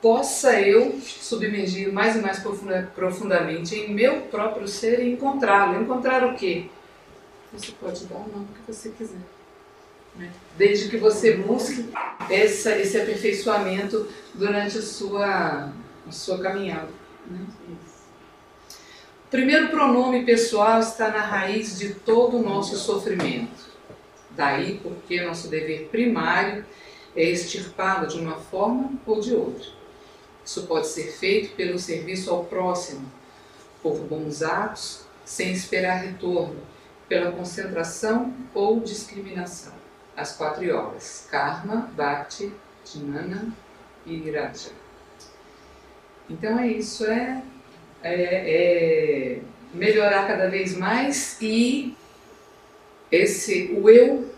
possa eu submergir mais e mais profunda, profundamente em meu próprio ser e encontrá-lo. Encontrar o quê? Você pode dar o nome que você quiser. Né? Desde que você busque essa, esse aperfeiçoamento durante a sua, a sua caminhada. Né? Primeiro pronome pessoal está na raiz de todo o nosso sofrimento. Daí porque nosso dever primário é extirpá-lo de uma forma ou de outra. Isso pode ser feito pelo serviço ao próximo, por bons atos, sem esperar retorno, pela concentração ou discriminação as quatro yogas: Karma, Bhakti, Jnana e Raja. Então é isso, é, é, é, melhorar cada vez mais e esse o eu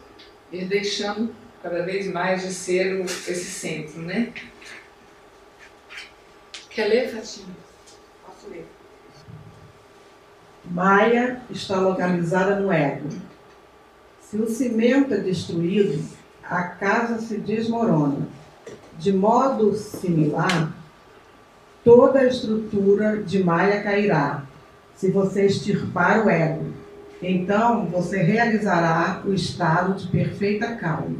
ir deixando cada vez mais de ser o, esse centro, né? Quer ler, Fatima? Posso ler.
Maia está localizada no ego se o cimento é destruído, a casa se desmorona. De modo similar, toda a estrutura de Maia cairá, se você extirpar o ego. Então você realizará o estado de perfeita calma.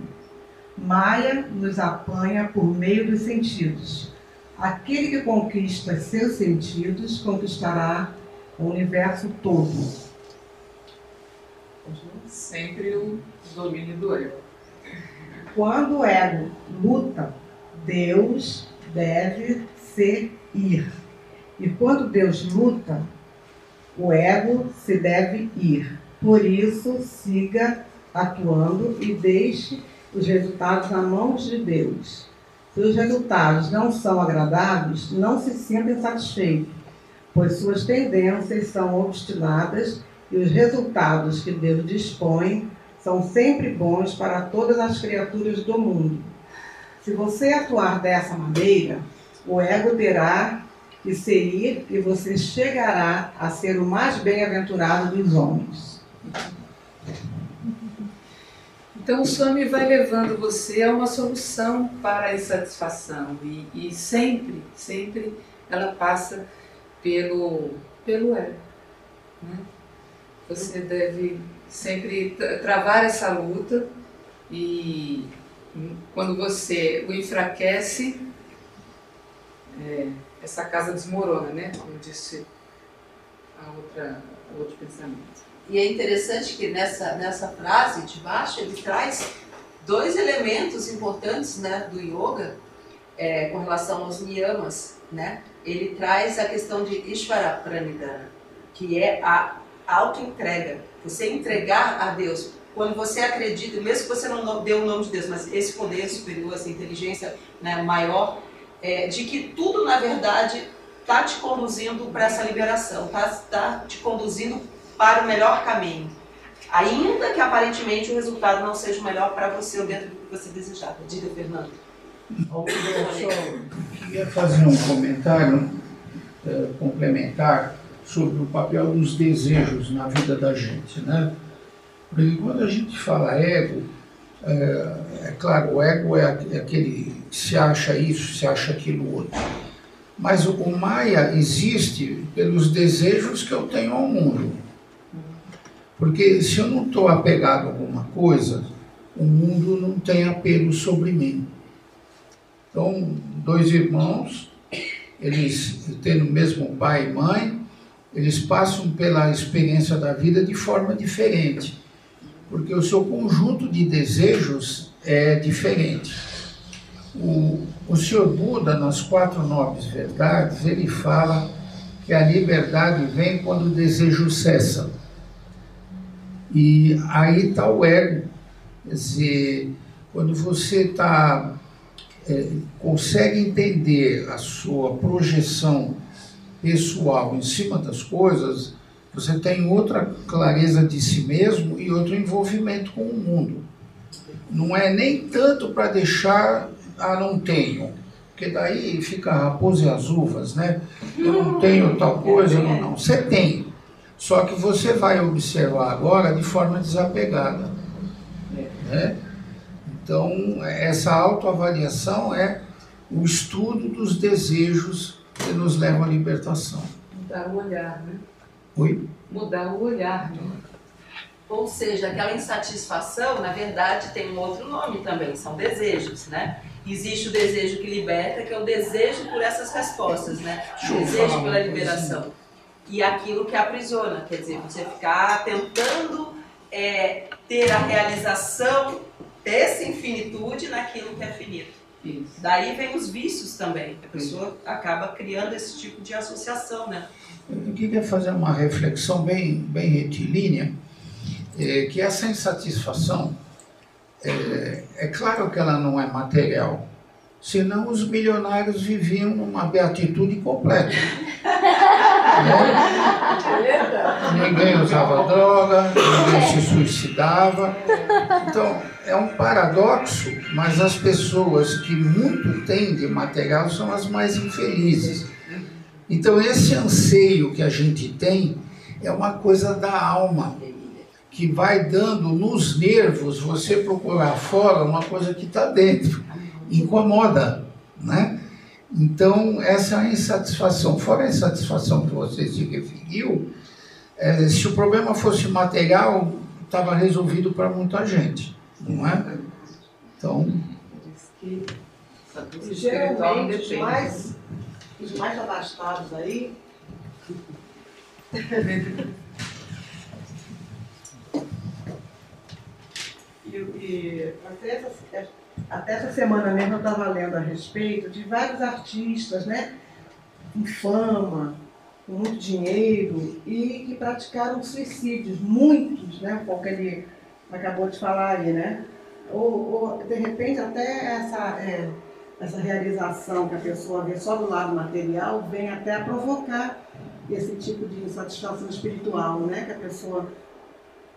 Maya nos apanha por meio dos sentidos. Aquele que conquista seus sentidos conquistará o universo todo.
Sempre o domínio do ego.
Quando o ego luta, Deus deve se ir. E quando Deus luta, o ego se deve ir. Por isso, siga atuando e deixe os resultados na mãos de Deus. Se os resultados não são agradáveis, não se sinta satisfeito, pois suas tendências são obstinadas e os resultados que Deus dispõe são sempre bons para todas as criaturas do mundo. Se você atuar dessa maneira, o ego terá que se ir e você chegará a ser o mais bem-aventurado dos homens.
Então o Swami vai levando você a uma solução para a insatisfação e, e sempre, sempre ela passa pelo, pelo ego. Né? Você deve sempre travar essa luta e quando você o enfraquece, é, essa casa desmorona, né? Como disse a outra, o outro pensamento.
E é interessante que nessa, nessa frase de baixo ele traz dois elementos importantes né, do yoga é, com relação aos niyamas. Né? Ele traz a questão de Ishvara Pranidhana, que é a auto-entrega. Você entregar a Deus. Quando você acredita, mesmo que você não dê o nome de Deus, mas esse poder superior, essa inteligência né, maior, é, de que tudo, na verdade, está te conduzindo para essa liberação, está tá te conduzindo para o melhor caminho. Ainda que aparentemente o resultado não seja o melhor para você ou dentro do que você desejava. Diga, Fernando.
Eu queria fazer um comentário uh, complementar sobre o papel dos desejos na vida da gente, né? Porque quando a gente fala ego, é, é claro, o ego é aquele que se acha isso, se acha aquilo outro. Mas o, o Maia existe pelos desejos que eu tenho ao mundo. Porque se eu não estou apegado a alguma coisa, o mundo não tem apelo sobre mim. Então, dois irmãos, eles tendo o mesmo pai e mãe, eles passam pela experiência da vida de forma diferente, porque o seu conjunto de desejos é diferente. O, o Senhor Buda, nas quatro nobres verdades, ele fala que a liberdade vem quando o desejo cessa. E aí está o ego. Quer dizer, quando você tá, é, consegue entender a sua projeção pessoal em cima das coisas, você tem outra clareza de si mesmo e outro envolvimento com o mundo. Não é nem tanto para deixar, ah, não tenho, porque daí fica raposa e as uvas, né? Eu não tenho tal coisa, não, não. Você tem, só que você vai observar agora de forma desapegada. Né? Então, essa autoavaliação é o estudo dos desejos que nos leva à libertação.
Mudar o olhar, né?
Oi?
Mudar o olhar, né?
Ou seja, aquela insatisfação, na verdade, tem um outro nome também, são desejos, né? Existe o desejo que liberta, que é o desejo por essas respostas, né? O desejo pela liberação. E aquilo que aprisiona, quer dizer, você ficar tentando é, ter a realização dessa infinitude naquilo que é finito. Isso. Daí vem os vícios também. A pessoa acaba criando esse tipo de associação, né?
Eu queria fazer uma reflexão bem, bem retilínea, é, que essa insatisfação, é, é claro que ela não é material, senão os milionários viviam numa beatitude completa. né? Ninguém usava droga, ninguém se suicidava. Então, é um paradoxo, mas as pessoas que muito têm de material são as mais infelizes. Então, esse anseio que a gente tem é uma coisa da alma, que vai dando nos nervos você procurar fora uma coisa que está dentro incomoda, né? Então, essa insatisfação, fora a insatisfação que você se referiu, é, se o problema fosse material, estava resolvido para muita gente, não é? Então.
Geralmente, mais, os mais abastados aí. e, e até, essa, até essa semana mesmo eu estava lendo a respeito de vários artistas, né? Com fama, com muito dinheiro e que praticaram suicídios, muitos, né? Pouco ele acabou de falar aí, né? Ou, ou de repente até essa, é, essa realização que a pessoa vê só do lado material vem até a provocar esse tipo de insatisfação espiritual, né? Que a pessoa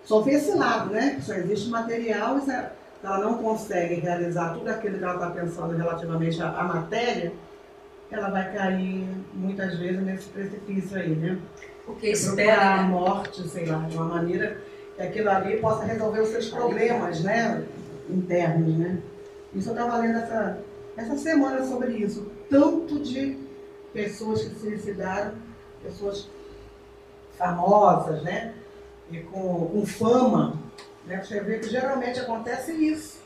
só vê esse lado, né? Só existe material e ela não consegue realizar tudo aquilo que ela está pensando relativamente à, matéria, ela vai cair muitas vezes nesse precipício aí, né?
Porque espera
a né? morte, sei lá, de uma maneira que aquilo ali possa resolver os seus problemas, né? Internos, né? Isso eu estava lendo essa, essa semana sobre isso. Tanto de pessoas que se suicidaram, pessoas famosas, né? E com, com fama, né? Você vê que geralmente acontece isso.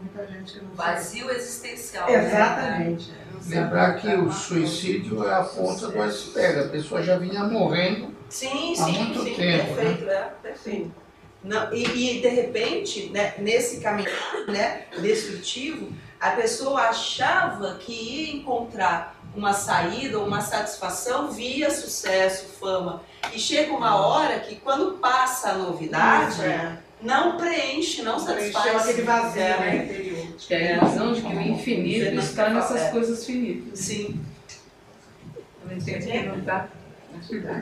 Muita gente que não
Vazio sabe. existencial.
Exatamente. Né?
Lembrar que o suicídio é a ponta do iceberg. A pessoa já vinha morrendo
sim,
há
sim,
muito
sim,
tempo.
Perfeito,
né?
é, perfeito. Não, e, e, de repente, né, nesse caminho né, destrutivo, a pessoa achava que ia encontrar uma saída ou uma satisfação via sucesso, fama. E chega uma hora que quando passa a novidade,
é.
não preenche, não satisfaz.
aquele vazio
é,
né, interior.
É a visão de que o infinito está nessas coisas finitas.
Sim.
Eu não entendo que não está.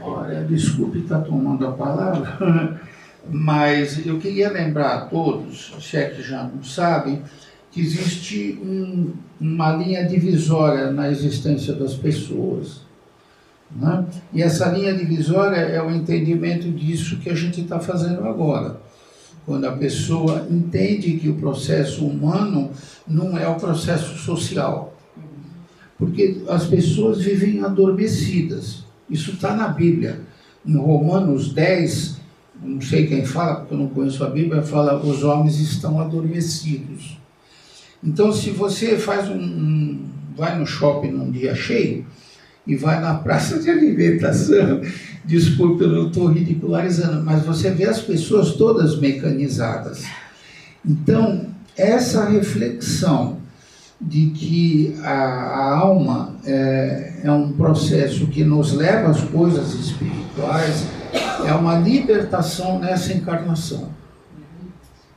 Olha, desculpe estar tomando a palavra, mas eu queria lembrar a todos, se é que já não sabem, que existe um, uma linha divisória na existência das pessoas. Né? E essa linha divisória é o entendimento disso que a gente está fazendo agora. Quando a pessoa entende que o processo humano não é o processo social. Porque as pessoas vivem adormecidas. Isso está na Bíblia. Em Romanos 10, não sei quem fala, porque eu não conheço a Bíblia, fala os homens estão adormecidos. Então, se você faz um, vai no shopping num dia cheio e vai na praça de alimentação, desculpe, eu estou ridicularizando, mas você vê as pessoas todas mecanizadas. Então, essa reflexão de que a, a alma é, é um processo que nos leva às coisas espirituais, é uma libertação nessa encarnação.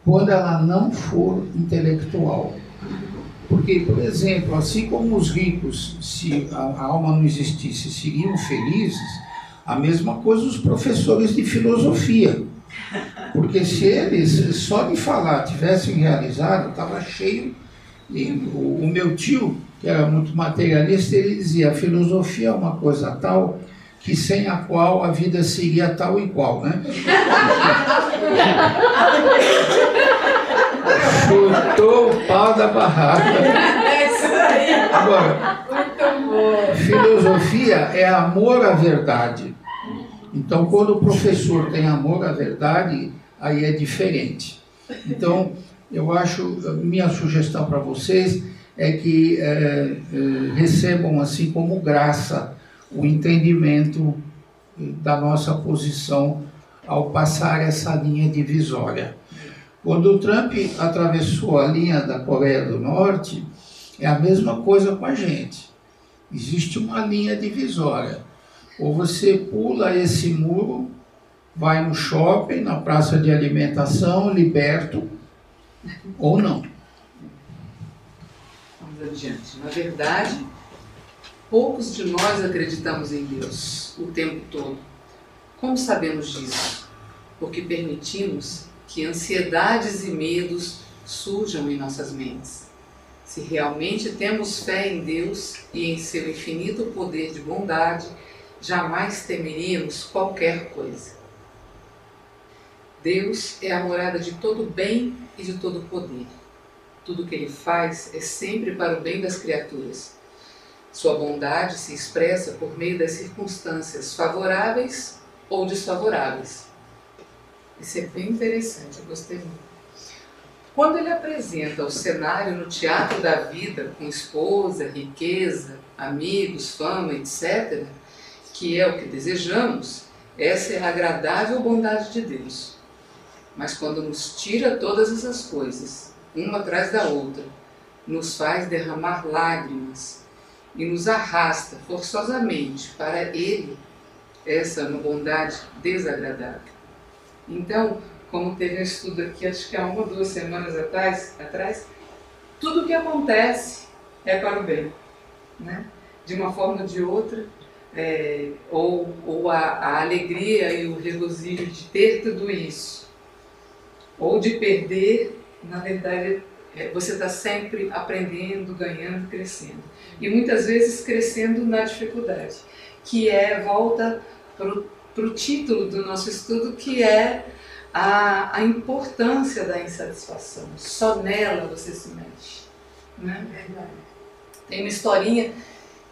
Quando ela não for intelectual. Porque, por exemplo, assim como os ricos, se a alma não existisse, seriam felizes, a mesma coisa os professores de filosofia. Porque se eles, só de falar, tivessem realizado, estava cheio. E o, o meu tio, que era muito materialista, ele dizia: a filosofia é uma coisa tal que sem a qual a vida seria tal e qual, né? Chutou o pau da barraca.
É isso aí.
Agora,
Muito bom.
filosofia é amor à verdade. Então, quando o professor tem amor à verdade, aí é diferente. Então, eu acho, minha sugestão para vocês é que é, é, recebam assim como graça o entendimento da nossa posição ao passar essa linha divisória. Quando o Trump atravessou a linha da Coreia do Norte, é a mesma coisa com a gente. Existe uma linha divisória. Ou você pula esse muro, vai no shopping, na praça de alimentação, liberto, ou não.
Vamos adiante. Na verdade, poucos de nós acreditamos em Deus o tempo todo. Como sabemos disso? Porque permitimos que ansiedades e medos surjam em nossas mentes. Se realmente temos fé em Deus e em seu infinito poder de bondade, jamais temeríamos qualquer coisa. Deus é a morada de todo bem e de todo poder. Tudo que ele faz é sempre para o bem das criaturas. Sua bondade se expressa por meio das circunstâncias favoráveis ou desfavoráveis. Isso é bem interessante, eu gostei muito. Quando ele apresenta o cenário no teatro da vida, com esposa, riqueza, amigos, fama, etc., que é o que desejamos, essa é a agradável bondade de Deus. Mas quando nos tira todas essas coisas, uma atrás da outra, nos faz derramar lágrimas e nos arrasta forçosamente para Ele, essa é uma bondade desagradável. Então, como teve um estudo aqui, acho que há uma ou duas semanas atrás, atrás tudo o que acontece é para o bem. Né? De uma forma ou de outra, é, ou, ou a, a alegria e o regozijo de ter tudo isso, ou de perder, na verdade, é, você está sempre aprendendo, ganhando, crescendo. E muitas vezes crescendo na dificuldade, que é, volta para o título do nosso estudo, que é a, a importância da insatisfação. Só nela você se mexe. Né? Tem uma historinha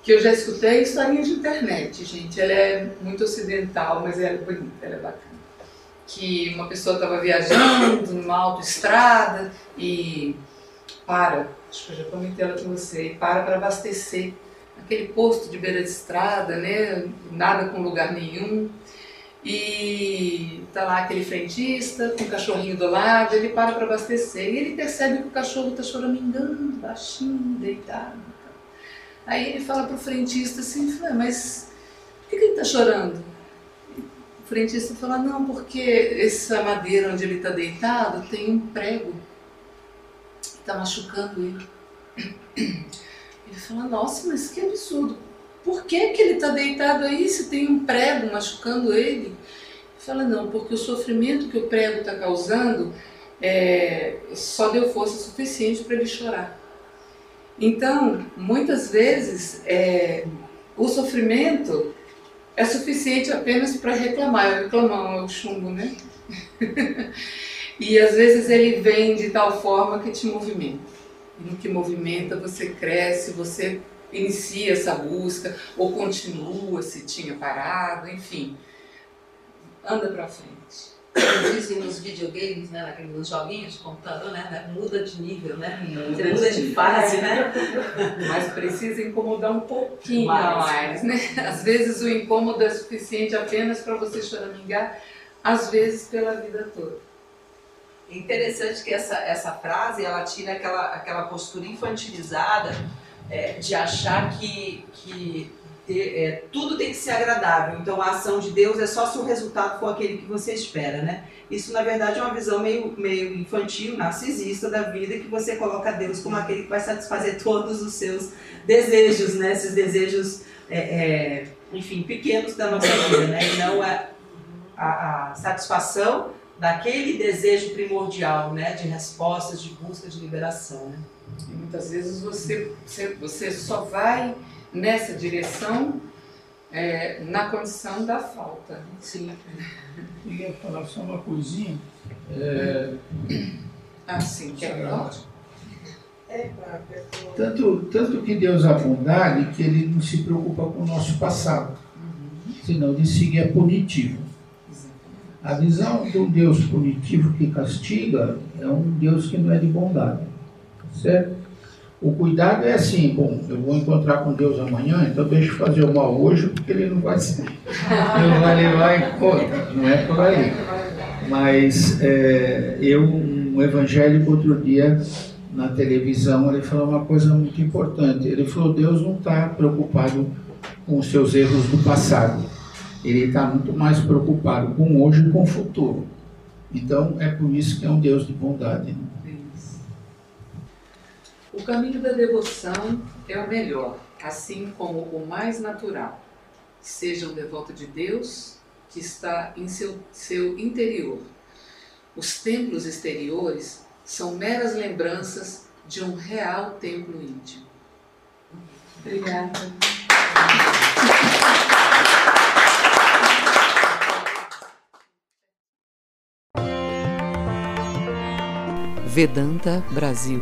que eu já escutei, historinha de internet, gente. Ela é muito ocidental, mas ela é bonita, ela é bacana. Que uma pessoa estava viajando numa autoestrada e para, acho que eu já comentei ela com você, para para abastecer aquele posto de beira de estrada, né? Nada com lugar nenhum. E tá lá aquele frentista com o cachorrinho do lado, ele para para abastecer e ele percebe que o cachorro está choramingando, baixinho, deitado. Aí ele fala pro frentista assim, mas por que, que ele está chorando? O frentista fala, não, porque essa madeira onde ele está deitado tem um prego está machucando ele. Ele fala, nossa, mas que absurdo. Por que, que ele está deitado aí se tem um prego machucando ele? Fala, não, porque o sofrimento que o prego está causando é, só deu força suficiente para ele chorar. Então, muitas vezes, é, o sofrimento é suficiente apenas para reclamar. Eu é o chumbo, né? E às vezes ele vem de tal forma que te movimenta. E no que movimenta você cresce, você inicia essa busca ou continua se tinha parado, enfim. Anda para frente.
Dizem nos videogames, né, nos joguinhos de computador, né, né, muda de nível, né? Muda muda de fase, né?
Mas precisa incomodar um pouquinho mais, né? Às vezes o incômodo é suficiente apenas para você choramingar, às vezes pela vida toda.
É interessante que essa, essa frase ela tira aquela, aquela postura infantilizada é, de achar que, que é, tudo tem que ser agradável. Então a ação de Deus é só se o resultado for aquele que você espera, né? Isso na verdade é uma visão meio, meio infantil, narcisista da vida, que você coloca Deus como aquele que vai satisfazer todos os seus desejos, né? Esses desejos, é, é enfim, pequenos da nossa vida, né? E não a, a, a satisfação daquele desejo primordial, né, de respostas, de busca, de liberação, né?
E muitas vezes você, você, você só vai nessa direção é, na condição da falta.
Sim.
Eu ia falar só uma coisinha. É...
Ah, sim, que é
tanto, tanto que Deus é bondade que Ele não se preocupa com o nosso passado, uhum. senão de seguir é punitivo. A visão de um Deus punitivo que castiga é um Deus que não é de bondade. Certo? O cuidado é assim, bom, eu vou encontrar com Deus amanhã, então deixa eu fazer o mal hoje, porque ele não vai ser. Ele não vai levar em conta, não é por aí. Mas é, eu, um evangélico outro dia na televisão, ele falou uma coisa muito importante. Ele falou, Deus não está preocupado com os seus erros do passado ele está muito mais preocupado com hoje e com o futuro. Então, é por isso que é um Deus de bondade. Né?
O caminho da devoção é o melhor, assim como o mais natural. Seja um devoto de Deus que está em seu, seu interior. Os templos exteriores são meras lembranças de um real templo íntimo. Obrigada.
Vedanta Brasil